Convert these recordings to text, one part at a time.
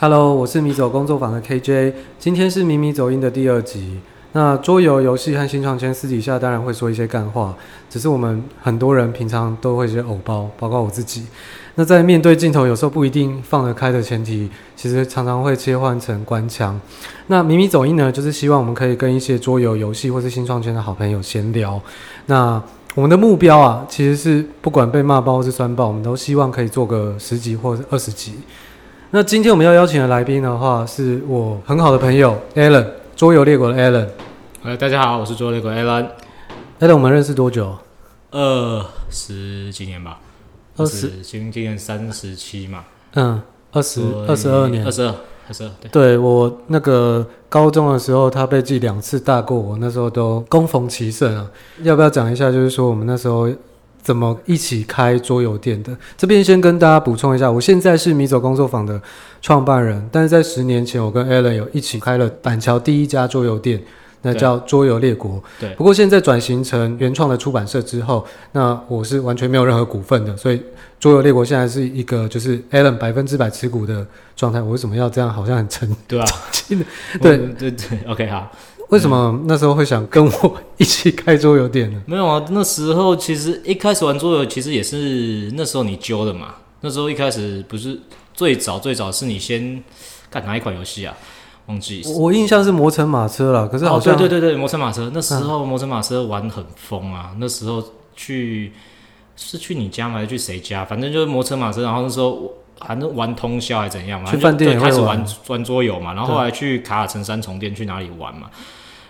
Hello，我是迷走工作坊的 KJ，今天是迷迷走音的第二集。那桌游游戏和新创圈私底下当然会说一些干话，只是我们很多人平常都会一些偶包，包括我自己。那在面对镜头有时候不一定放得开的前提，其实常常会切换成官腔。那迷迷走音呢，就是希望我们可以跟一些桌游游戏或是新创圈的好朋友闲聊。那我们的目标啊，其实是不管被骂爆或是酸爆，我们都希望可以做个十集或者二十集。那今天我们要邀请的来宾的话，是我很好的朋友 Alan，桌游列国的 Alan。呃，大家好，我是桌游列国 Alan。Alan，我们认识多久？二十几年吧。二十，今今年三十七嘛。嗯，二十二十二年。二十二，二十二。对，对我那个高中的时候，他被记两次大过我，那时候都攻逢其胜啊。要不要讲一下？就是说我们那时候。怎么一起开桌游店的？这边先跟大家补充一下，我现在是米走工作坊的创办人，但是在十年前，我跟 Alan 有一起开了板桥第一家桌游店，那叫桌游列国。对。不过现在转型成原创的出版社之后，那我是完全没有任何股份的，所以桌游列国现在是一个就是 Alan 百分之百持股的状态。我为什么要这样？好像很沉，对 吧？对对对，OK 好。为什么那时候会想跟我一起开桌游店呢？没有啊，那时候其实一开始玩桌游，其实也是那时候你揪的嘛。那时候一开始不是最早最早是你先干哪一款游戏啊？忘记。我印象是摩城马车了，可是好像、哦、对对对对，摩城马车。那时候摩城马车玩很疯啊。那时候去是去你家吗？还是去谁家？反正就是摩城马车。然后那时候反正玩通宵还是怎样嘛？去饭店开始玩玩桌游嘛。然后后来去卡尔城三重店去哪里玩嘛？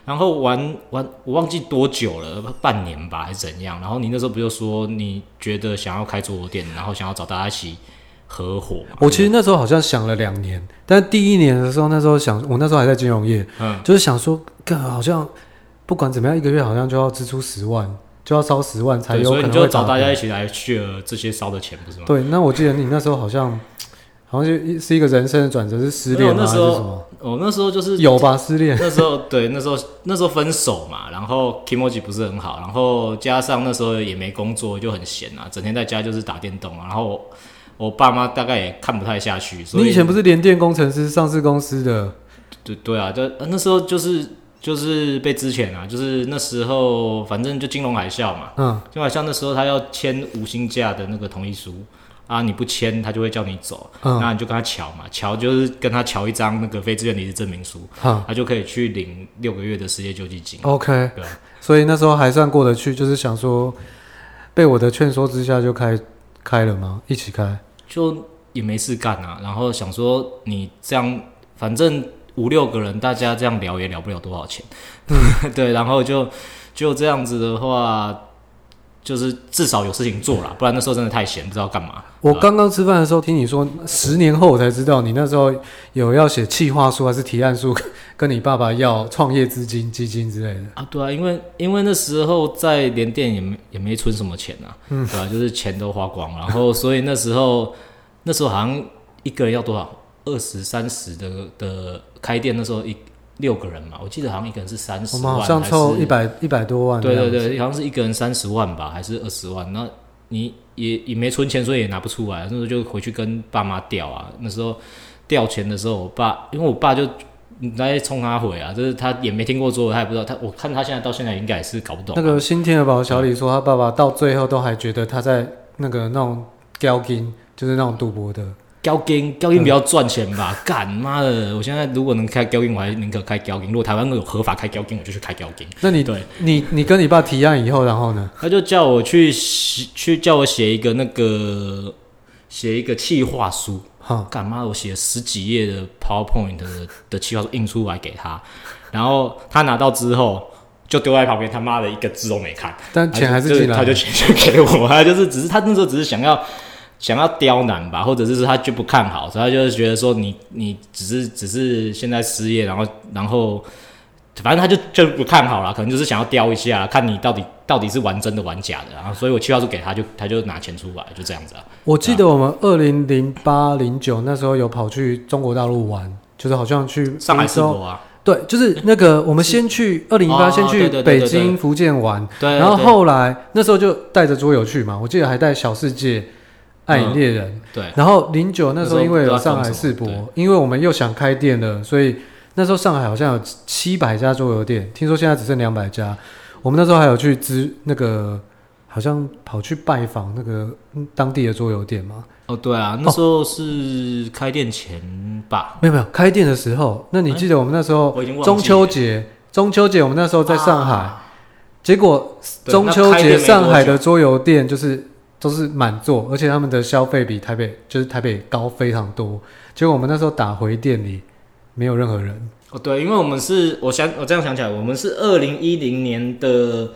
然后玩玩，我忘记多久了，半年吧，还是怎样？然后你那时候不就说你觉得想要开桌游店，然后想要找大家一起合伙？我其实那时候好像想了两年，但第一年的时候，那时候想，我那时候还在金融业，嗯，就是想说，干好像不管怎么样，一个月好像就要支出十万，就要烧十万才有可能。所以你就找大家一起来 share 这些烧的钱，不是吗？对，那我记得你那时候好像。好像是一个人生的转折，是失恋吗？还是什么？哦，那时候就是有吧，失恋。那时候 对，那时候那时候分手嘛，然后 kimoji 不是很好，然后加上那时候也没工作，就很闲啊，整天在家就是打电动啊。然后我爸妈大概也看不太下去。所以你以前不是联电工程师，上市公司的？对对啊，就那时候就是就是被之前啊，就是那时候反正就金融海啸嘛，嗯，金融海啸那时候他要签无薪假的那个同意书。啊！你不签，他就会叫你走。嗯，那你就跟他瞧嘛，瞧就是跟他瞧一张那个非自愿离职证明书，嗯，他就可以去领六个月的失业救济金。OK，对，所以那时候还算过得去，就是想说，被我的劝说之下就开开了吗？一起开，就也没事干啊。然后想说，你这样反正五六个人，大家这样聊也聊不了多少钱。嗯，对，然后就就这样子的话。就是至少有事情做啦，不然那时候真的太闲，不知道干嘛。我刚刚吃饭的时候听你说，十年后我才知道你那时候有要写企划书还是提案书，跟你爸爸要创业资金、基金之类的啊。对啊，因为因为那时候在联电也没也没存什么钱啊，嗯，对啊，就是钱都花光了，然后所以那时候那时候好像一个人要多少二十三十的的开店，那时候一。六个人嘛，我记得好像一个人是三十万，好像凑一百一百多万。对对对，好像是一个人三十万吧，还是二十万？那你也也没存钱，所以也拿不出来。那时候就回去跟爸妈调啊。那时候调钱的时候，我爸因为我爸就来冲他回啊，就是他也没听过桌游，他也不知道。他我看他现在到现在应该也是搞不懂。那个新天鹅堡小李说，他爸爸到最后都还觉得他在那个那种交金，就是那种赌博的。交金，交金比较赚钱吧？干妈的！我现在如果能开交金，我还宁可开交金。如果台湾有合法开交金，我就去开交金。那你对，你你跟你爸提案以后，然后呢？他就叫我去写，去叫我写一个那个写一个企划书。哈，干妈的，我写了十几页的 PowerPoint 的的企划书印出来给他，然后他拿到之后就丢在旁边，他妈的一个字都没看。但钱还是进来，他就钱就给我，他就是只是他那时候只是想要。想要刁难吧，或者是说他就不看好，所以他就是觉得说你你只是只是现在失业，然后然后反正他就就不看好了，可能就是想要刁一下，看你到底到底是玩真的玩假的，然后所以我企划书给他就他就拿钱出来，就这样子啊。我记得我们二零零八零九那时候有跑去中国大陆玩，就是好像去上海世博啊，对，就是那个我们先去二零一八先去北京福建玩，对，然后后来那时候就带着桌游去嘛，我记得还带小世界。暗影猎人》。对。然后零九那时候因为有上海世博，因为我们又想开店了，所以那时候上海好像有七百家桌游店，听说现在只剩两百家。我们那时候还有去支那个，好像跑去拜访那个当地的桌游店嘛。哦，对啊，那时候是开店前吧？哦、没有没有，开店的时候。那你记得我们那时候中秋节？中秋节我们那时候在上海，啊、结果中秋节上海的桌游店就是都是满座，而且他们的消费比台北就是台北高非常多。结果我们那时候打回店里，没有任何人。哦，对，因为我们是，我想我这样想起来，我们是二零一零年的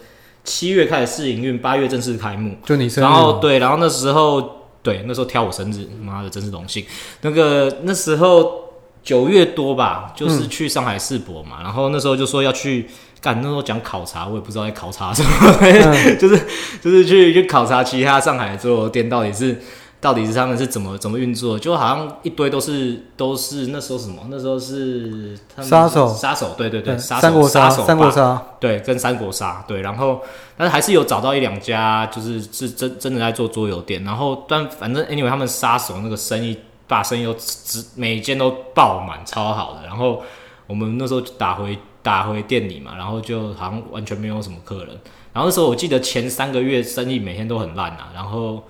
七月开始试营运，八月正式开幕。就你生日，然后对，然后那时候对，那时候挑我生日，妈的，真是荣幸。那个那时候九月多吧，就是去上海世博嘛，嗯、然后那时候就说要去干，那时候讲考察，我也不知道在考察什么，嗯、就是就是去去考察其他上海的桌游店到底是。到底是他们是怎么怎么运作？就好像一堆都是都是那时候什么？那时候是杀手杀手，对对对，杀手三国杀手三国杀，对，跟三国杀对。然后，但是还是有找到一两家，就是是真真的在做桌游店。然后，但反正 anyway，他们杀手那个生意把生意都只每间都爆满，超好的。然后我们那时候打回打回店里嘛，然后就好像完全没有什么客人。然后那时候我记得前三个月生意每天都很烂啊，然后。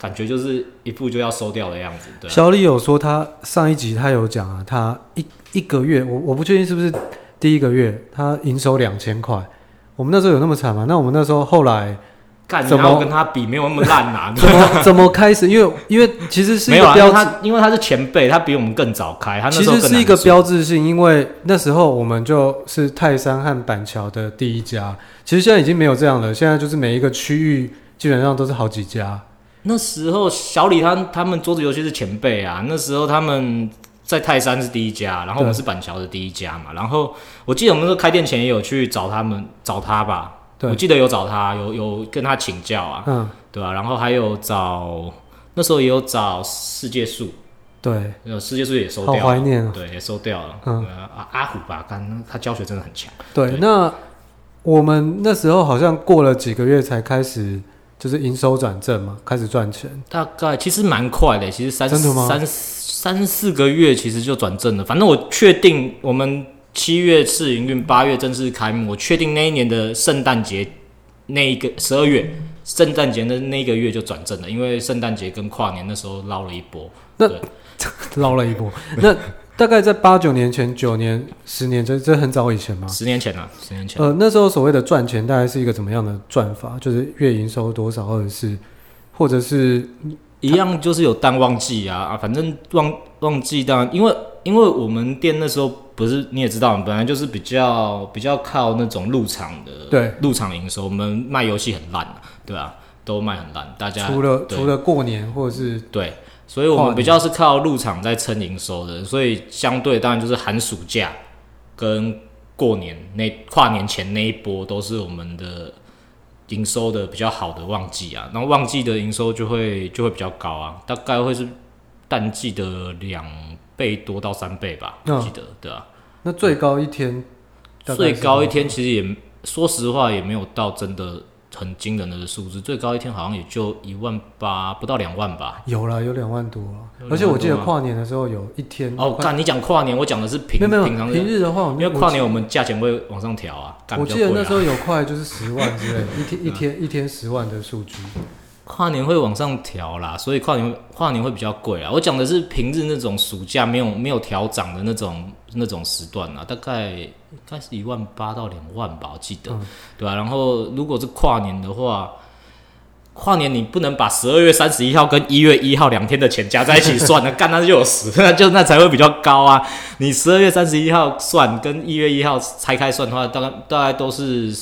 感觉就是一步就要收掉的样子。对，小李有说他上一集他有讲啊，他一一个月，我我不确定是不是第一个月他营收两千块。我们那时候有那么惨吗？那我们那时候后来怎么跟他比没有那么烂啊？怎么怎么开始？因为因为其实是一个标志，他因为他是前辈，他比我们更早开。他那时候其实是一个标志性，因为那时候我们就是泰山和板桥的第一家。其实现在已经没有这样了，现在就是每一个区域基本上都是好几家。那时候小李他他们桌子游戏是前辈啊，那时候他们在泰山是第一家，然后我们是板桥的第一家嘛。然后我记得我们说开店前也有去找他们找他吧，对，我记得有找他，有有跟他请教啊，嗯，对吧、啊？然后还有找那时候也有找世界树，对，世界树也收掉了，好怀念、喔，对，也收掉了。嗯，啊、阿虎吧，刚他教学真的很强。对，对那我们那时候好像过了几个月才开始。就是营收转正嘛，开始赚钱。大概其实蛮快的，其实三三三四个月其实就转正了。反正我确定，我们七月试营运，八月正式开幕。我确定那一年的圣诞节那一个十二月，圣诞节的那个月就转正了，因为圣诞节跟跨年那时候捞了一波。那 捞了一波，那。大概在八九年前，九年、十年，这这很早以前吗？十年前啊，十年前。呃，那时候所谓的赚钱，大概是一个怎么样的赚法？就是月营收多少，或者是，或者是一样，就是有淡旺季啊啊，反正旺旺季当然，因为因为我们店那时候不是你也知道，本来就是比较比较靠那种入场的，对，入场营收，我们卖游戏很烂，对吧？都卖很烂，大家除了除了过年或者是对。所以我们比较是靠入场在撑营收的，所以相对当然就是寒暑假跟过年那跨年前那一波都是我们的营收的比较好的旺季啊，然后旺季的营收就会就会比较高啊，大概会是淡季的两倍多到三倍吧，我记得对啊。那最高一天，最高一天其实也说实话也没有到真的。很惊人的数字，最高一天好像也就一万八，不到两万吧。有了，有两万多了。而且我记得跨年的时候有一天哦，看你讲跨年，我讲的是平平常平日的话，因为跨年我们价钱会往上调啊。我记得那时候有快就是十万之类，一天一天一天十万的数据。跨年会往上调啦，所以跨年跨年会比较贵啊。我讲的是平日那种暑假没有没有调涨的那种那种时段啊，大概应该是一万八到两万吧，我记得，嗯、对吧、啊？然后如果是跨年的话，跨年你不能把十二月三十一号跟一月一号两天的钱加在一起算了，干那就有十，那就那才会比较高啊。你十二月三十一号算跟一月一号拆开算的话，大概大概都是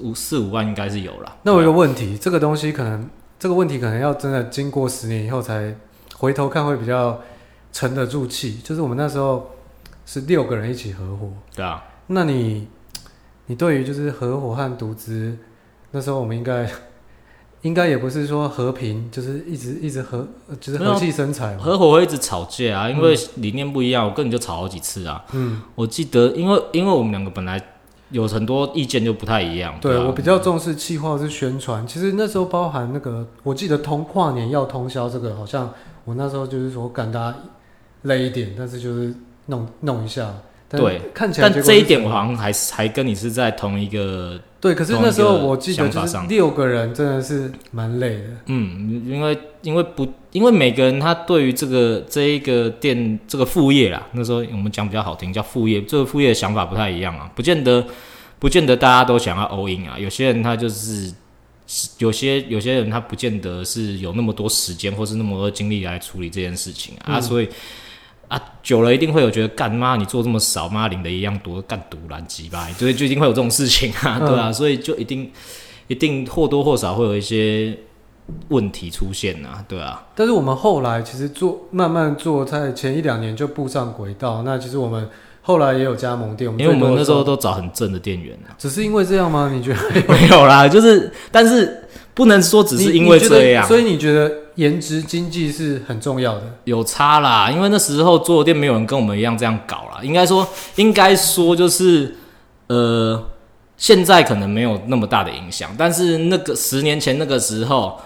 五四五万应该是有了。那我有个问题，这个东西可能。这个问题可能要真的经过十年以后才回头看会比较沉得住气。就是我们那时候是六个人一起合伙，对啊。那你你对于就是合伙和独资，那时候我们应该应该也不是说和平，就是一直一直和就是和气生财。合伙会一直吵架啊，因为理念不一样，我跟你就吵好几次啊。嗯，我记得因为因为我们两个本来有很多意见就不太一样。对，我比较重视企划是宣传，其实那时候包含那个，我记得通跨年要通宵这个，好像我那时候就是说赶大家累一点，但是就是弄弄一下。对，看起来，但这一点我好像还是还跟你是在同一个。对，可是那时候我记得就是六个人真的是蛮累的。嗯，因为因为不因为每个人他对于这个这一个店这个副业啦，那时候我们讲比较好听叫副业，这个副业的想法不太一样啊，不见得不见得大家都想要 all in 啊，有些人他就是有些有些人他不见得是有那么多时间或是那么多精力来处理这件事情啊，嗯、啊所以。啊，久了一定会有觉得干妈你做这么少，妈领的一样多，干赌烂鸡巴，所以就一定会有这种事情啊，对啊，所以就一定一定或多或少会有一些问题出现啊，对啊。但是我们后来其实做慢慢做，在前一两年就步上轨道。那其实我们后来也有加盟店，因为我们那时候都找很正的店员啊。只是因为这样吗？你觉得 没有啦，就是但是不能说只是因为这样，所以你觉得？颜值经济是很重要的，有差啦，因为那时候桌游店没有人跟我们一样这样搞啦。应该说，应该说就是，呃，现在可能没有那么大的影响，但是那个十年前那个时候，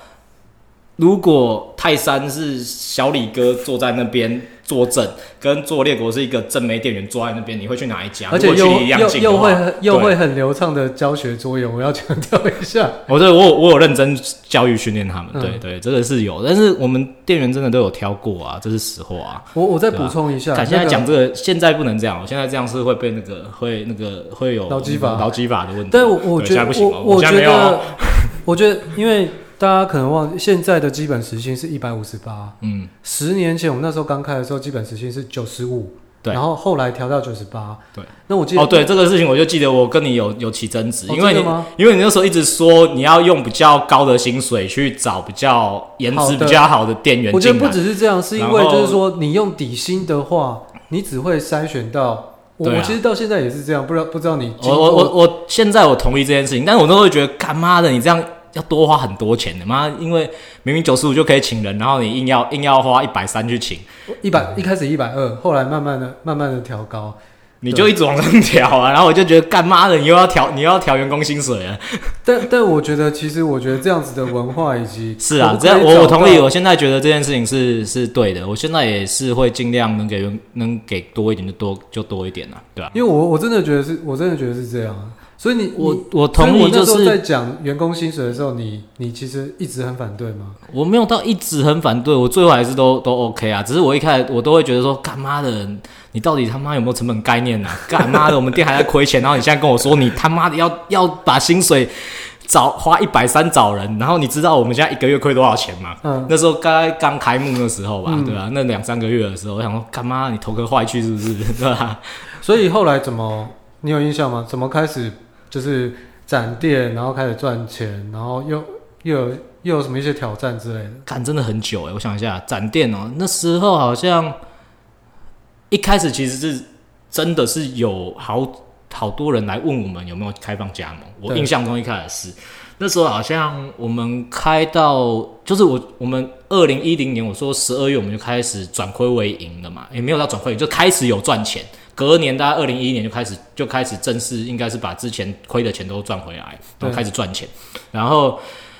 如果泰山是小李哥坐在那边。坐镇跟做列国是一个正妹店员坐在那边，你会去哪一家？而且又又又会又会很流畅的教学作业，我要强调一下。我对我我有认真教育训练他们，对对，这个是有。但是我们店员真的都有挑过啊，这是实话啊。我我再补充一下，现在讲这个，现在不能这样，现在这样是会被那个会那个会有劳基法劳基法的问题。但我我觉得我我觉得我觉得因为。大家可能忘记，现在的基本时薪是一百五十八。嗯，十年前我们那时候刚开的时候，基本时薪是九十五。对，然后后来调到九十八。对，那我记得哦，对这个事情，我就记得我跟你有有起争执，因为你因为你那时候一直说你要用比较高的薪水去找比较颜值比较好的店员。我觉得不只是这样，是因为就是说你用底薪的话，你只会筛选到我。我其实到现在也是这样，不知道不知道你。我我我我现在我同意这件事情，但是我都会觉得干妈的你这样。要多花很多钱的妈，因为明明九十五就可以请人，然后你硬要硬要花一百三去请，一百一开始一百二，后来慢慢的慢慢的调高，你就一直往上调啊，然后我就觉得干妈的你又要调你又要调员工薪水啊，但但我觉得其实我觉得这样子的文化以及 是啊，这样我我同意，我现在觉得这件事情是是对的，我现在也是会尽量能给能给多一点就多就多一点啊，对吧？因为我我真的觉得是我真的觉得是这样。所以你我我同意，就是在讲员工薪水的时候，你你其实一直很反对吗？我没有到一直很反对，我最后还是都都 OK 啊。只是我一开始我都会觉得说，干妈的，你到底他妈有没有成本概念啊？干妈的，我们店还在亏钱，然后你现在跟我说你他妈的要要把薪水找花一百三找人，然后你知道我们现在一个月亏多少钱吗？嗯，那时候刚刚开幕的时候吧，嗯、对吧、啊？那两三个月的时候，我想说，干妈你头壳坏去是不是？对吧？所以后来怎么？你有印象吗？怎么开始？就是展店，然后开始赚钱，然后又又有又有什么一些挑战之类的？干真的很久欸，我想一下，展店哦，那时候好像一开始其实是真的是有好好多人来问我们有没有开放加盟。我印象中一开始是那时候好像我们开到就是我我们二零一零年我说十二月我们就开始转亏为盈了嘛，也没有到转亏，就开始有赚钱。隔年，大概二零一一年就开始就开始正式，应该是把之前亏的钱都赚回来，然后开始赚钱。然后，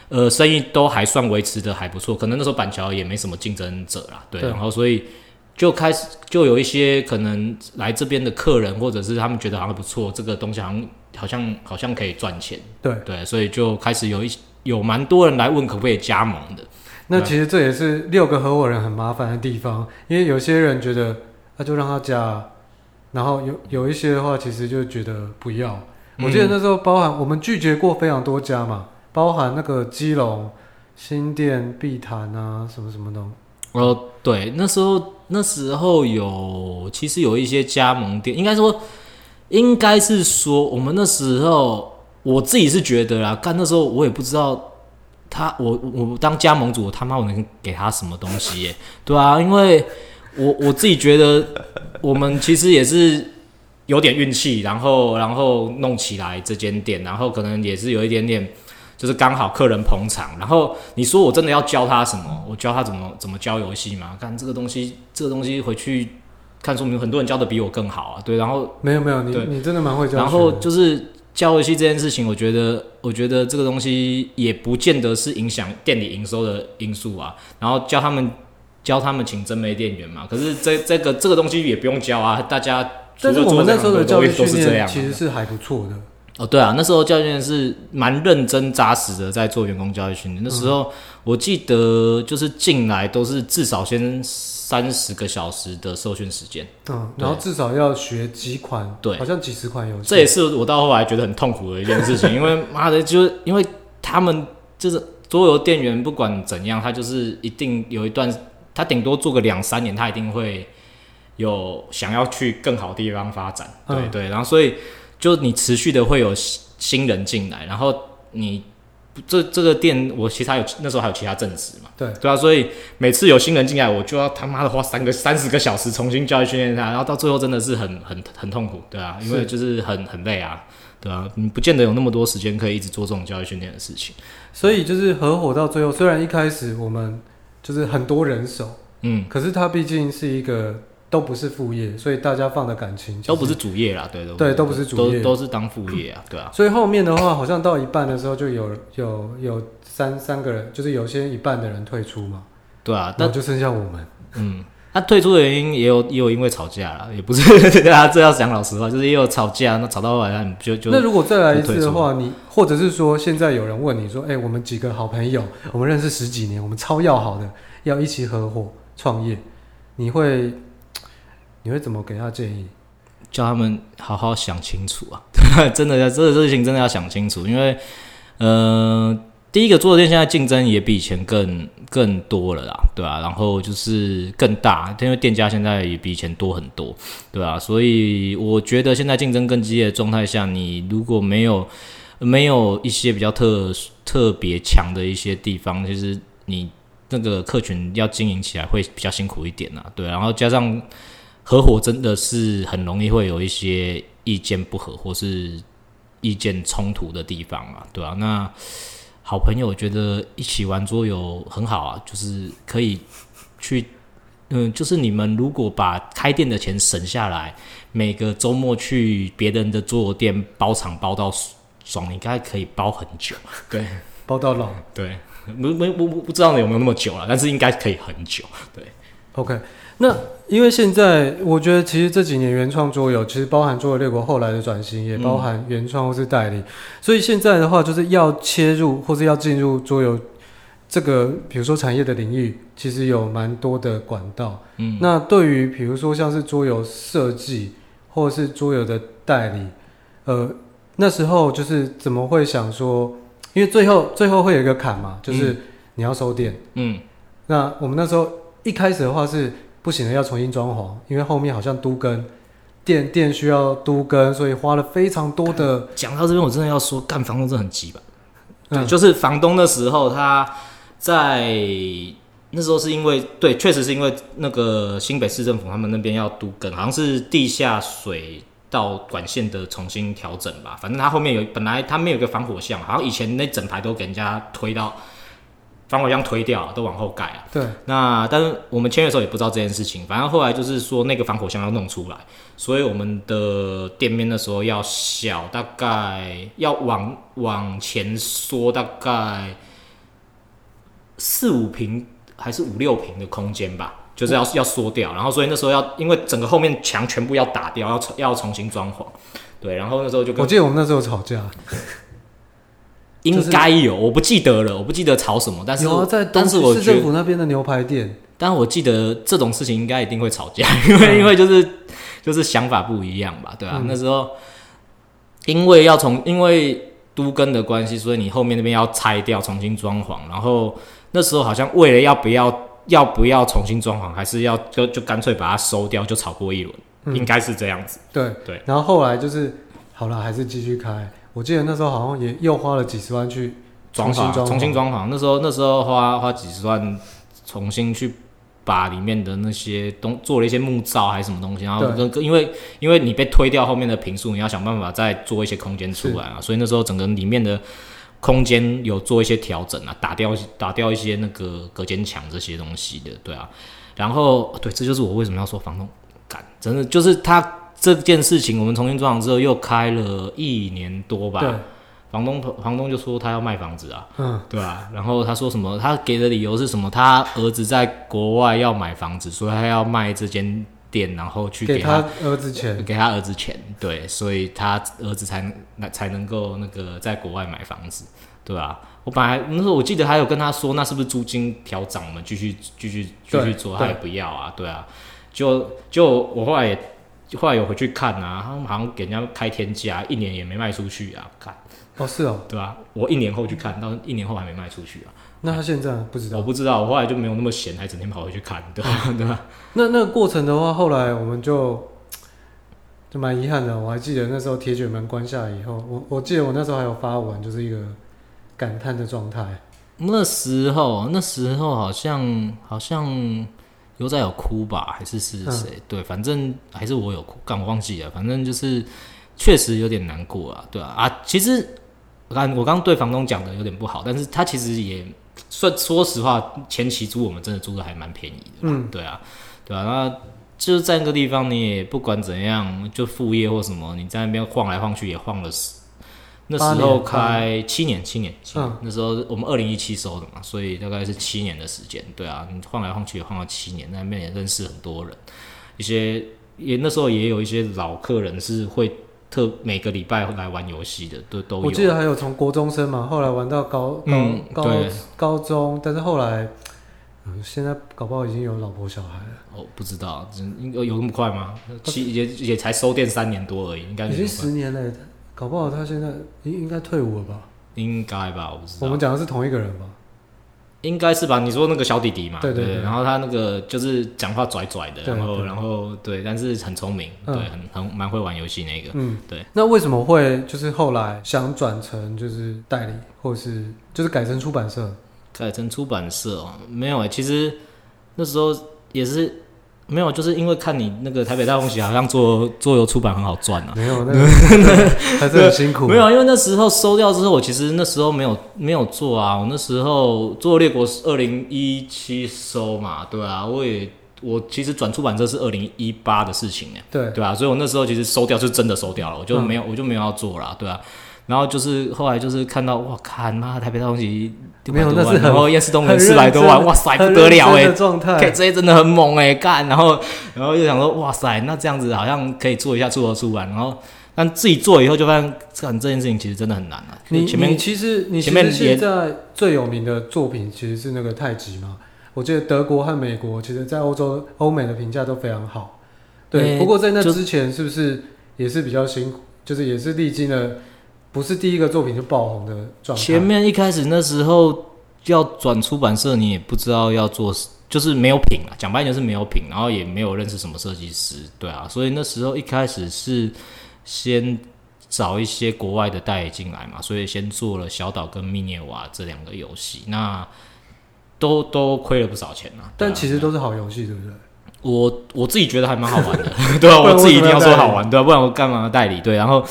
呃，生意都还算维持的还不错。可能那时候板桥也没什么竞争者啦，对。然后，所以就开始就有一些可能来这边的客人，或者是他们觉得好像不错，这个东西好像好像好像可以赚钱。对对，所以就开始有一有蛮多人来问可不可以加盟的。那其实这也是六个合伙人很麻烦的地方，因为有些人觉得那就让他加。然后有有一些的话，其实就觉得不要。嗯、我记得那时候包含我们拒绝过非常多家嘛，包含那个基隆新店、碧潭啊，什么什么的。哦，对，那时候那时候有，其实有一些加盟店，应该说，应该是说，我们那时候我自己是觉得啦，干那时候我也不知道他，我我当加盟主，我他妈我能给他什么东西耶？对啊，因为。我我自己觉得，我们其实也是有点运气，然后然后弄起来这间店，然后可能也是有一点点，就是刚好客人捧场。然后你说我真的要教他什么？我教他怎么怎么教游戏嘛？看这个东西，这个东西回去看说明很多人教的比我更好啊，对，然后没有没有，你你真的蛮会教。然后就是教游戏这件事情，我觉得我觉得这个东西也不见得是影响店里营收的因素啊。然后教他们教他们请真没店员嘛，可是这这个这个东西也不用教啊，大家。但是我们那时候的教育训练其实是还不错的。哦，对啊，那时候教练是蛮认真扎实的在做员工教育训练。那时候我记得就是进来都是至少先三十个小时的受训时间，嗯，然后至少要学几款，对，好像几十款游戏。这也是我到后来觉得很痛苦的一件事情，因为妈的，就是因为他们就是桌游店员，不管怎样，他就是一定有一段，他顶多做个两三年，他一定会有想要去更好的地方发展，对、嗯、对，然后所以。就你持续的会有新人进来，然后你这这个店，我其他有那时候还有其他正职嘛？对对啊，所以每次有新人进来，我就要他妈的花三个三十个小时重新教育训练他，然后到最后真的是很很很痛苦，对啊，因为就是很很累啊，对啊，你不见得有那么多时间可以一直做这种教育训练的事情，所以就是合伙到最后，虽然一开始我们就是很多人手，嗯，可是它毕竟是一个。都不是副业，所以大家放的感情都不是主业啦，对对，对，都不是主业，都，都是当副业啊，对啊。所以后面的话，好像到一半的时候，就有有有三三个人，就是有些一半的人退出嘛，对啊，那就剩下我们。嗯，他退出的原因也有也有因为吵架啦，也不是 大家这要讲老实话，就是也有吵架，那吵到后来就就那如果再来一次的话，你或者是说现在有人问你说，哎、欸，我们几个好朋友，我们认识十几年，我们超要好的，要一起合伙创业，你会？你会怎么给他建议？叫他们好好想清楚啊！真的要这个事情真的要想清楚，因为呃，第一个桌游店现在竞争也比以前更更多了啦，对啊，然后就是更大，因为店家现在也比以前多很多，对啊，所以我觉得现在竞争更激烈的状态下，你如果没有没有一些比较特特别强的一些地方，其实你那个客群要经营起来会比较辛苦一点啊，对，然后加上。合伙真的是很容易会有一些意见不合或是意见冲突的地方啊，对啊，那好朋友觉得一起玩桌游很好啊，就是可以去，嗯，就是你们如果把开店的钱省下来，每个周末去别人的桌游店包场包到爽，你应该可以包很久，对，包到老，对，没没不不不知道你有没有那么久了，但是应该可以很久，对，OK。那因为现在我觉得，其实这几年原创桌游，其实包含桌游列国后来的转型，也包含原创或是代理。嗯、所以现在的话，就是要切入或是要进入桌游这个，比如说产业的领域，其实有蛮多的管道。嗯，那对于比如说像是桌游设计或是桌游的代理，呃，那时候就是怎么会想说，因为最后最后会有一个坎嘛，就是你要收店。嗯，那我们那时候一开始的话是。不行的，要重新装潢，因为后面好像都跟店店需要都跟，所以花了非常多的。讲到这边，我真的要说，干房东真的很急吧？对，就是房东的时候，他在那时候是因为对，确实是因为那个新北市政府他们那边要都更，好像是地下水道管线的重新调整吧。反正他后面有本来他没有一个防火巷，好像以前那整排都给人家推到。防火箱推掉，都往后盖啊。对。那但是我们签约的时候也不知道这件事情，反正后来就是说那个防火箱要弄出来，所以我们的店面的时候要小，大概要往往前缩大概四五平还是五六平的空间吧，就是要要缩掉。然后所以那时候要因为整个后面墙全部要打掉，要重要重新装潢。对，然后那时候就跟我记得我们那时候吵架。应该有，我不记得了，我不记得吵什么，但是在但是我市政府那边的牛排店，但我记得这种事情应该一定会吵架，因为、嗯、因为就是就是想法不一样吧，对吧、啊？嗯、那时候因为要从因为都跟的关系，所以你后面那边要拆掉，重新装潢，然后那时候好像为了要不要要不要重新装潢，还是要就就干脆把它收掉，就吵过一轮，嗯、应该是这样子。对对，然后后来就是好了，还是继续开。我记得那时候好像也又花了几十万去装新装，重新装潢。那时候那时候花花几十万重新去把里面的那些东做了一些木造还是什么东西，然后跟对因为因为你被推掉后面的平数，你要想办法再做一些空间出来啊。所以那时候整个里面的空间有做一些调整啊，打掉打掉一些那个隔间墙这些东西的，对啊。然后对，这就是我为什么要说房东敢。真的就是他这件事情，我们重新装潢之后又开了一年多吧。对。房东房东就说他要卖房子啊，嗯，对啊。然后他说什么？他给的理由是什么？他儿子在国外要买房子，所以他要卖这间店，然后去给他，给他儿子钱，给他儿子钱。对，所以他儿子才那才能够那个在国外买房子，对吧？我本来那时候我记得还有跟他说，那是不是租金调涨？我们继续继续继续做，他也不要啊，对啊。就就我后来也后来有回去看啊，他们好像给人家开天价，一年也没卖出去啊，看。哦，是哦，对啊？我一年后去看到，一年后还没卖出去啊。那他现在不知道？我不知道，我后来就没有那么闲，还整天跑回去看，对吧？啊、对吧？那那个过程的话，后来我们就就蛮遗憾的。我还记得那时候铁卷门关下来以后，我我记得我那时候还有发文，就是一个感叹的状态。那时候，那时候好像好像有在有哭吧，还是是谁？嗯、对，反正还是我有哭，但我忘记了。反正就是确实有点难过啊，对啊啊，其实。我刚我刚对房东讲的有点不好，但是他其实也算说实话，前期租我们真的租的还蛮便宜的，嗯，对啊，对啊，那就是在那个地方，你也不管怎样，就副业或什么，你在那边晃来晃去也晃了十，那时候开七年，七年，七年，嗯，那时候我们二零一七收的嘛，所以大概是七年的时间，对啊，你晃来晃去也晃了七年，那边也认识很多人，一些也那时候也有一些老客人是会。特每个礼拜来玩游戏的都都有，我记得还有从国中生嘛，后来玩到高高、嗯、高高中，但是后来，嗯，现在搞不好已经有老婆小孩了。哦，不知道，应该有那么快吗？七也也才收店三年多而已，应该已经十年了，搞不好他现在应应该退伍了吧？应该吧，我不知道。我们讲的是同一个人吧？应该是吧？你说那个小弟弟嘛？对对，对，然后他那个就是讲话拽拽的，然后然后对，但是很聪明，嗯、对，很很蛮会玩游戏那个。嗯，对。那为什么会就是后来想转成就是代理，或是就是改成出版社？改成出版社哦，没有哎、欸，其实那时候也是。没有，就是因为看你那个台北大空袭，好像做桌游出版很好赚啊。没有，那个 还是很辛苦。没有，因为那时候收掉之后，我其实那时候没有没有做啊。我那时候做列国是二零一七收嘛，对啊。我也我其实转出版社是二零一八的事情哎，对对啊。所以我那时候其实收掉是真的收掉了，我就没有、嗯、我就没有要做了，对啊。然后就是后来就是看到哇，看妈台北大东西没有，那是然后厌世动物四百多万，哇塞，不得了哎，状态，这些真的很猛哎，干，然后然后又想说哇塞，那这样子好像可以做一下出口出版，然后但自己做以后就发现，这这件事情其实真的很难啊。你前面你其实你前面现在最有名的作品其实是那个太极嘛，我记得德国和美国其实在欧洲欧美的评价都非常好。对，不过在那之前是不是也是比较辛苦，就是也是历经了。不是第一个作品就爆红的状态。前面一开始那时候要转出版社，你也不知道要做，就是没有品啊。讲白点是没有品，然后也没有认识什么设计师，对啊。所以那时候一开始是先找一些国外的代理进来嘛，所以先做了小岛跟密涅瓦这两个游戏，那都都亏了不少钱啊。但其实都是好游戏，对不对？我我自己觉得还蛮好玩的，对啊，我自己一定要说好玩，对啊，不然我干嘛代理？对，然后。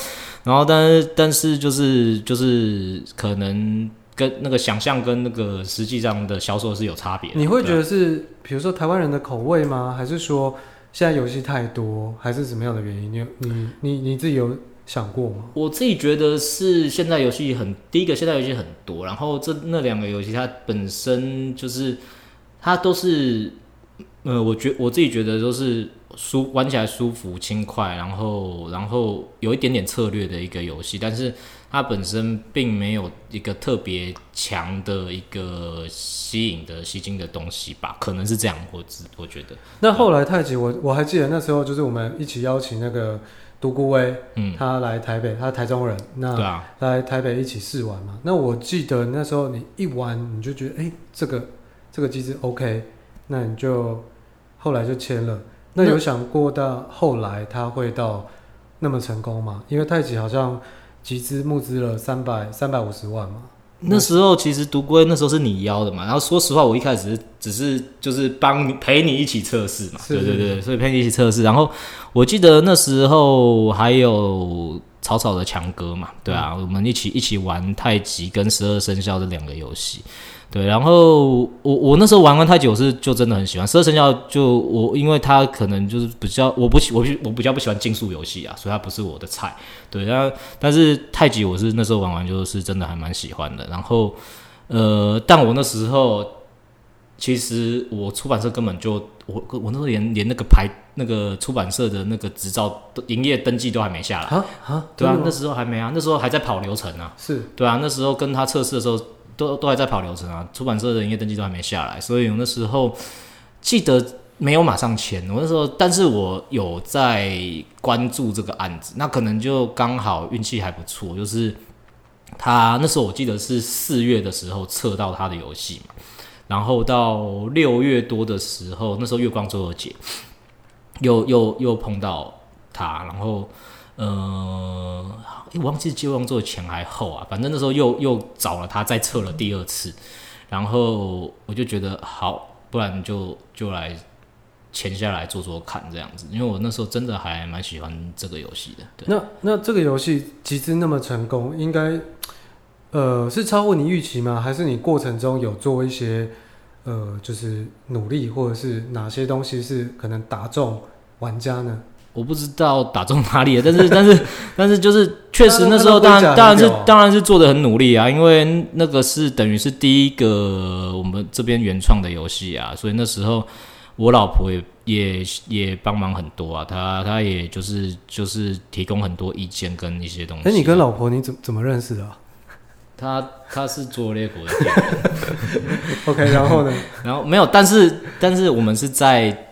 然后，但是，但是，就是，就是，可能跟那个想象跟那个实际上的销售是有差别。你会觉得是，比如说台湾人的口味吗？还是说现在游戏太多，还是什么样的原因？你你你你自己有想过吗？我自己觉得是现在游戏很，第一个现在游戏很多，然后这那两个游戏它本身就是它都是，呃，我觉我自己觉得都是。舒玩起来舒服轻快，然后然后有一点点策略的一个游戏，但是它本身并没有一个特别强的一个吸引的吸睛的东西吧？可能是这样，我只我觉得。那后来太极，我我还记得那时候就是我们一起邀请那个独孤威，嗯，他来台北，他台中人，那对啊，来台北一起试玩嘛。那我记得那时候你一玩你就觉得，哎，这个这个机制 OK，那你就后来就签了。那有想过到后来他会到那么成功吗？因为太极好像集资募资了三百三百五十万嘛。那时候其实独孤那时候是你邀的嘛，然后说实话，我一开始只是就是帮你陪你一起测试嘛，对对对，所以陪你一起测试。然后我记得那时候还有草草的强哥嘛，对啊，嗯、我们一起一起玩太极跟十二生肖这两个游戏。对，然后我我那时候玩完太极，我是就真的很喜欢十二生肖。就我因为他可能就是比较我不喜我我比较不喜欢竞速游戏啊，所以他不是我的菜。对，然后但是太极我是那时候玩完就是真的还蛮喜欢的。然后呃，但我那时候其实我出版社根本就我我那时候连连那个牌那个出版社的那个执照营业登记都还没下来啊啊！对啊，那时候还没啊，那时候还在跑流程啊。是对啊，那时候跟他测试的时候。都都还在跑流程啊，出版社的营业登记都还没下来，所以我那时候记得没有马上签。我那时候，但是我有在关注这个案子，那可能就刚好运气还不错，就是他那时候我记得是四月的时候测到他的游戏嘛，然后到六月多的时候，那时候月光周二节又又又碰到他，然后。呃，我忘记接光做前还后啊，反正那时候又又找了他再测了第二次，然后我就觉得好，不然就就来签下来做做看这样子，因为我那时候真的还蛮喜欢这个游戏的。对，那那这个游戏集资那么成功，应该呃是超乎你预期吗？还是你过程中有做一些呃就是努力，或者是哪些东西是可能打中玩家呢？我不知道打中哪里了，但是但是但是就是确实那时候当然当然是当然是做的很努力啊，因为那个是等于是第一个我们这边原创的游戏啊，所以那时候我老婆也也也帮忙很多啊，她她也就是就是提供很多意见跟一些东西。哎，你跟老婆你怎怎么认识的啊？她她是做猎国的。OK，然后呢？然后没有，但是但是我们是在。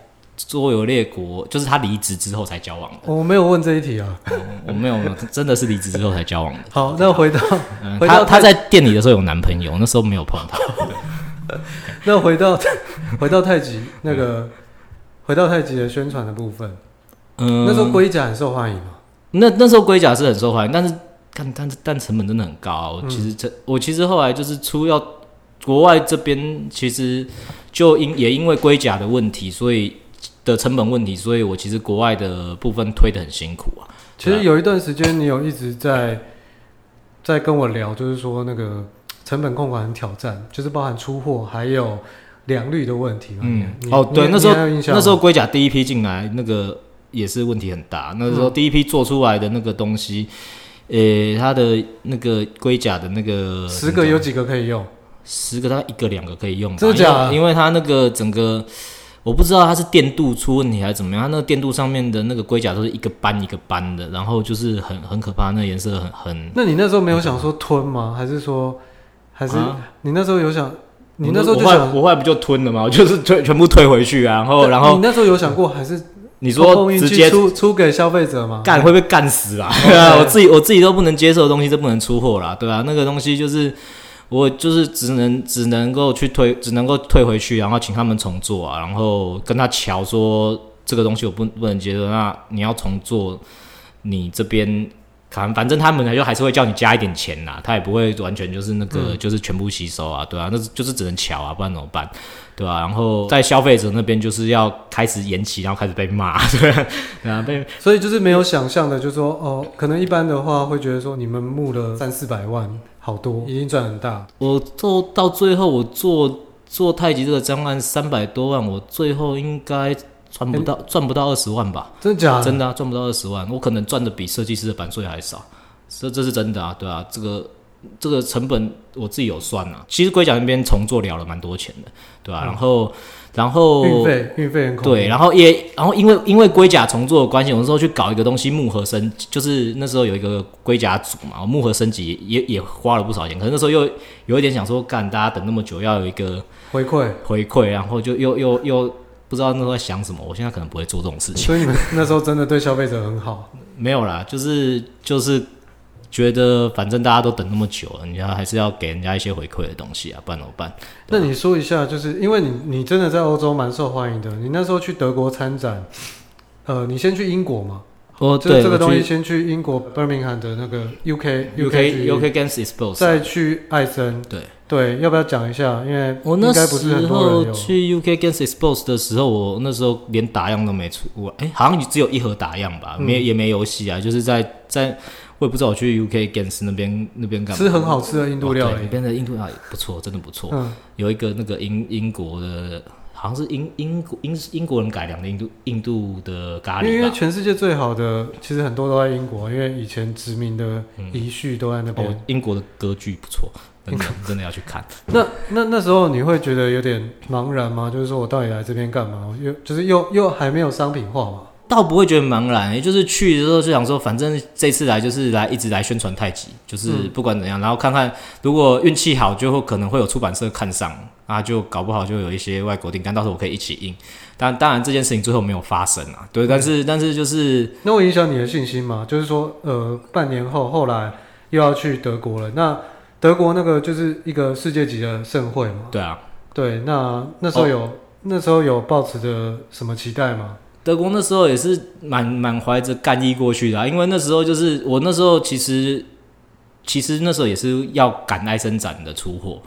桌游列国就是他离职之后才交往的。我没有问这一题啊，嗯、我没有，真的是离职之后才交往的。好，那回到，嗯、回到他他在店里的时候有男朋友，那时候没有碰他。那回到回到太极那个回到太极的宣传的部分，嗯，那时候龟甲很受欢迎嘛？那那时候龟甲是很受欢迎，但是但但但成本真的很高。其实这、嗯、我其实后来就是出要国外这边，其实就因也因为龟甲的问题，所以。的成本问题，所以我其实国外的部分推的很辛苦啊。其实有一段时间，你有一直在在跟我聊，就是说那个成本控管很挑战，就是包含出货还有良率的问题。嗯，哦，对，那时候那时候龟甲第一批进来，那个也是问题很大。那时候第一批做出来的那个东西，呃、嗯欸，它的那个龟甲的那个十个有几个可以用？十个它一个两个可以用，真的假的？因为它那个整个。我不知道它是电镀出问题还是怎么样，它那个电镀上面的那个龟甲都是一个斑一个斑的，然后就是很很可怕，那颜色很很。那你那时候没有想说吞吗？还是说，还是你那时候有想？你那时候就想，我后来不就吞了吗？我就是退全部退回去啊，然后然后你那时候有想过还是你说直接出出给消费者吗？干会被干死啊！对啊，我自己我自己都不能接受的东西，都不能出货啦，对啊，那个东西就是。我就是只能只能够去退，只能够退回去，然后请他们重做啊，然后跟他瞧说这个东西我不不能接受，那你要重做，你这边反反正他们呢就还是会叫你加一点钱啦，他也不会完全就是那个、嗯、就是全部吸收啊，对啊，那就是只能瞧啊，不然怎么办，对吧、啊？然后在消费者那边就是要开始延期，然后开始被骂，对啊，对啊，被所以就是没有想象的，就是说哦，可能一般的话会觉得说你们募了三四百万。好多，已经赚很大。我做到最后，我做做太极这个专案三百多万，我最后应该赚不到赚、欸、不到二十万吧？真的假的？真的啊，赚不到二十万，我可能赚的比设计师的版税还少。这这是真的啊，对啊，这个这个成本我自己有算啊。其实龟甲那边重做了了蛮多钱的，对吧、然后。然后运费运费很贵，对，然后也然后因为因为龟甲重做的关系，有时候去搞一个东西木盒升，就是那时候有一个龟甲组嘛，木盒升级也也花了不少钱。可是那时候又有一点想说，干大家等那么久要有一个回馈回馈，然后就又又又不知道那时候在想什么。我现在可能不会做这种事情。所以你们那时候真的对消费者很好？没有啦，就是就是。觉得反正大家都等那么久了，你要还是要给人家一些回馈的东西啊，不然怎么办？那你说一下，就是因为你你真的在欧洲蛮受欢迎的，你那时候去德国参展，呃，你先去英国吗？哦，这对，这个东西先去英国 Birmingham 的那个 UK UK UK Games Expo，再去艾森。对对，要不要讲一下？因为我那时候去 UK Games Expo 的时候，我那时候连打样都没出过，哎，好像只有一盒打样吧，没也没游戏啊，就是在在。我也不知道我去 UK Games 那边那边干嘛。吃很好吃的印度料理，那边的印度料理不错，真的不错。嗯，有一个那个英英国的，好像是英英国英英国人改良的印度印度的咖喱吧。因为全世界最好的其实很多都在英国，因为以前殖民的遗绪都在那边。哦，英国的歌剧不错，真的真的要去看。那那那时候你会觉得有点茫然吗？就是说我到底来这边干嘛？又就是又又还没有商品化嘛？倒不会觉得茫然，也就是去的时候就想说，反正这次来就是来一直来宣传太极，就是不管怎样，然后看看如果运气好，就会可能会有出版社看上，啊，就搞不好就有一些外国订单，到时候我可以一起印。但当然这件事情最后没有发生啊，对，但是但是就是那会影响你的信心吗？就是说，呃，半年后后来又要去德国了，那德国那个就是一个世界级的盛会嘛？对啊，对，那那时候有、哦、那时候有抱持着什么期待吗？德国那时候也是满满怀着干意过去的，啊，因为那时候就是我那时候其实其实那时候也是要赶艾森展的出货，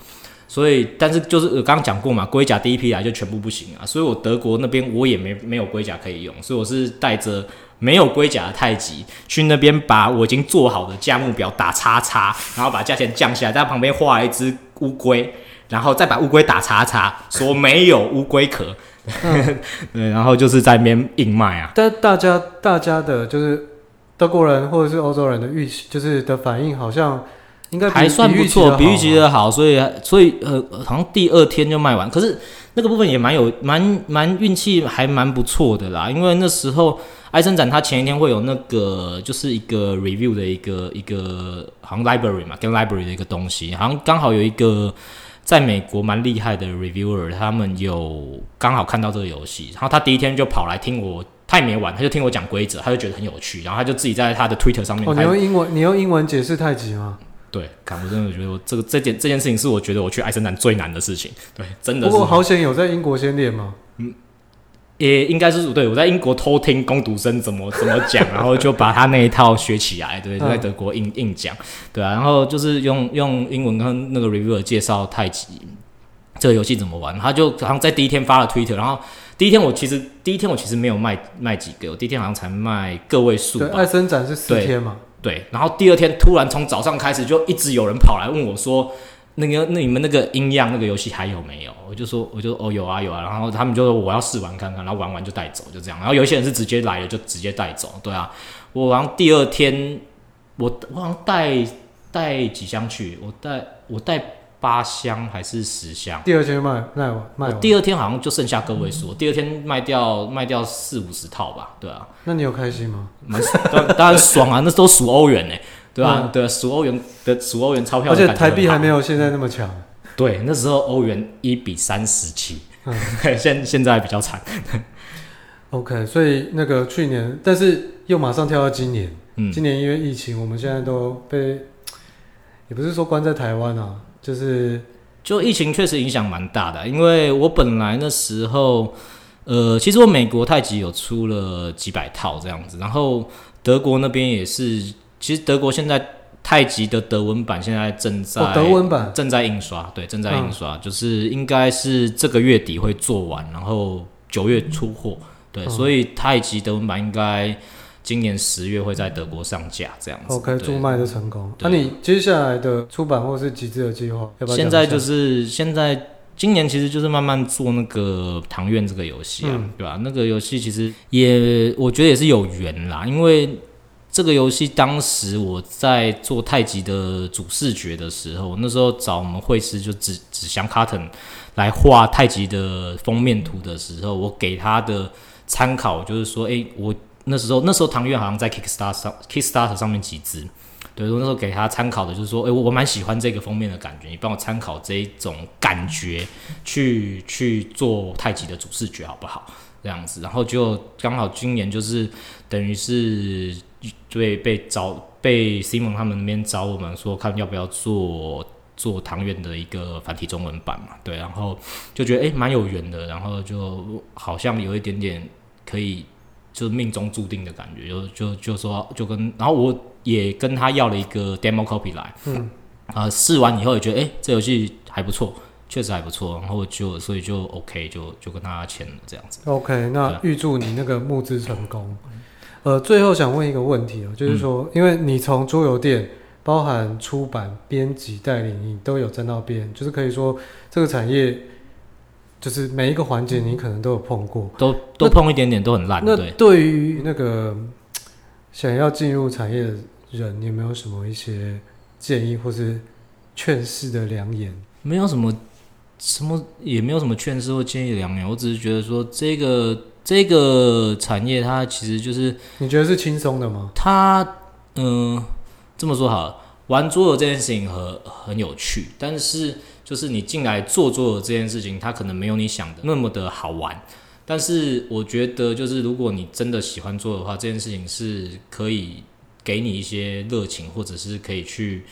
所以但是就是我刚刚讲过嘛，龟甲第一批来就全部不行啊，所以我德国那边我也没没有龟甲可以用，所以我是带着没有龟甲的太极去那边把我已经做好的价目表打叉叉，然后把价钱降下来，在旁边画了一只乌龟，然后再把乌龟打叉叉，说没有乌龟壳。对，然后就是在那边硬卖啊。但大家大家的，就是德国人或者是欧洲人的预期，就是的反应，好像应该还算不错，比预期的好。所以，所以呃，好像第二天就卖完。可是那个部分也蛮有蛮蛮运气，还蛮不错的啦。因为那时候艾森展，他前一天会有那个就是一个 review 的一个一个好像 library 嘛，跟 library 的一个东西，好像刚好有一个。在美国蛮厉害的 reviewer，他们有刚好看到这个游戏，然后他第一天就跑来听我，他也没玩，他就听我讲规则，他就觉得很有趣，然后他就自己在他的 Twitter 上面。哦，你用英文，你用英文解释太极吗？对，我真的觉得我这个这件这件事情是我觉得我去爱森兰最难的事情。对，真的是。不过好险有在英国先练吗？嗯。也应该是对，我在英国偷听工读生怎么怎么讲，然后就把他那一套学起来，对，就在德国硬硬讲，对啊，然后就是用用英文跟那个 reviewer 介绍太极这个游戏怎么玩，他就好像在第一天发了 Twitter，然后第一天我其实第一天我其实没有卖卖几个，我第一天好像才卖个位数。对，爱森展是四天嘛？对，然后第二天突然从早上开始就一直有人跑来问我说。那个，那你们那个音量那个游戏还有没有？我就说，我就哦有啊有啊，然后他们就说我要试玩看看，然后玩完就带走，就这样。然后有一些人是直接来了就直接带走，对啊。我好像第二天，我我好像带带几箱去，我带我带八箱还是十箱？第二天卖卖完卖完，第二天好像就剩下个位数，嗯、第二天卖掉卖掉四五十套吧，对啊。那你有开心吗？当当然爽啊，那都数欧元呢。对啊，嗯、对，数欧元的数欧元钞票，而且台币还没有现在那么强。对，那时候欧元一比三十七，现现在比较惨。OK，所以那个去年，但是又马上跳到今年。嗯，今年因为疫情，我们现在都被也不是说关在台湾啊，就是就疫情确实影响蛮大的。因为我本来那时候，呃，其实我美国太极有出了几百套这样子，然后德国那边也是。其实德国现在太极的德文版现在正在、哦、德文版正在印刷，对，正在印刷，嗯、就是应该是这个月底会做完，然后九月出货，对，嗯、所以太极德文版应该今年十月会在德国上架，这样子。OK，对，注卖的成功。那、啊、你接下来的出版或是集资的计划？要不要？现在就是现在今年其实就是慢慢做那个唐苑这个游戏啊，嗯、对吧？那个游戏其实也我觉得也是有缘啦，因为。这个游戏当时我在做太极的主视觉的时候，那时候找我们绘师就纸纸箱 carton 来画太极的封面图的时候，我给他的参考就是说，诶，我那时候那时候唐院好像在 Kickstart 上 Kickstarter 上面集资，对，我那时候给他参考的就是说，诶，我我蛮喜欢这个封面的感觉，你帮我参考这一种感觉去去做太极的主视觉好不好？这样子，然后就刚好今年就是等于是。对，被找被 Simon 他们那边找我们说，看要不要做做唐苑的一个繁体中文版嘛？对，然后就觉得诶蛮有缘的，然后就好像有一点点可以，就是命中注定的感觉，就就就说就跟，然后我也跟他要了一个 demo copy 来，嗯，啊试完以后也觉得诶这游戏还不错，确实还不错，然后就所以就 OK 就就跟他签了这样子。OK，那预祝你那个募资成功。呃，最后想问一个问题哦，就是说，嗯、因为你从桌游店，包含出版、编辑、代理，你都有沾到边，就是可以说这个产业，就是每一个环节你可能都有碰过，都都碰一点点，都很烂。那对于那个想要进入产业的人，你有没有什么一些建议或是劝世的良言？没有什么，什么也没有什么劝世或建议的良言，我只是觉得说这个。这个产业它其实就是，你觉得是轻松的吗？它，嗯、呃，这么说好了，玩桌游这件事情很很有趣，但是就是你进来做桌游这件事情，它可能没有你想的那么的好玩。但是我觉得，就是如果你真的喜欢做的话，这件事情是可以给你一些热情，或者是可以去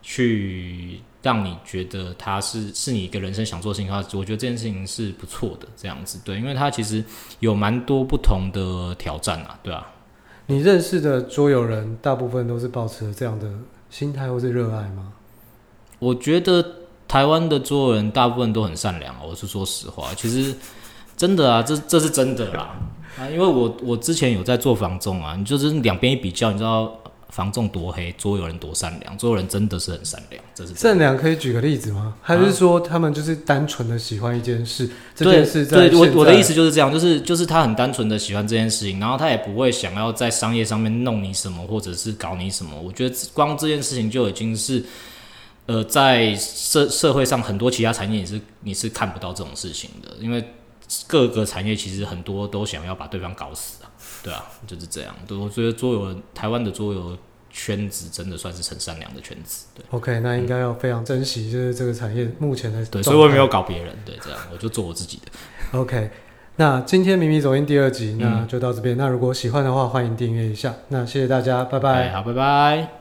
去。让你觉得它是是你一个人生想做的事情的话，我觉得这件事情是不错的，这样子对，因为它其实有蛮多不同的挑战啊，对啊。你认识的桌游人，大部分都是保持这样的心态或是热爱吗？我觉得台湾的桌游人大部分都很善良，我是说实话，其实真的啊，这这是真的啦啊，因为我我之前有在做房仲啊，你就是两边一比较，你知道。房仲多黑，桌游人多善良。桌游人真的是很善良，这是善良。可以举个例子吗？还是说他们就是单纯的喜欢一件事？啊、这件事对，对我我的意思就是这样，就是就是他很单纯的喜欢这件事情，然后他也不会想要在商业上面弄你什么，或者是搞你什么。我觉得光这件事情就已经是，呃，在社社会上很多其他产业你是你是看不到这种事情的，因为各个产业其实很多都想要把对方搞死啊。对啊，就是这样。对，我觉得桌游台湾的桌游圈子真的算是很善良的圈子。对，OK，那应该要非常珍惜，就是这个产业目前的。对，所以我也没有搞别人。对，这样我就做我自己的。OK，那今天迷迷走音第二集，那就到这边。嗯、那如果喜欢的话，欢迎订阅一下。那谢谢大家，拜拜。好，拜拜。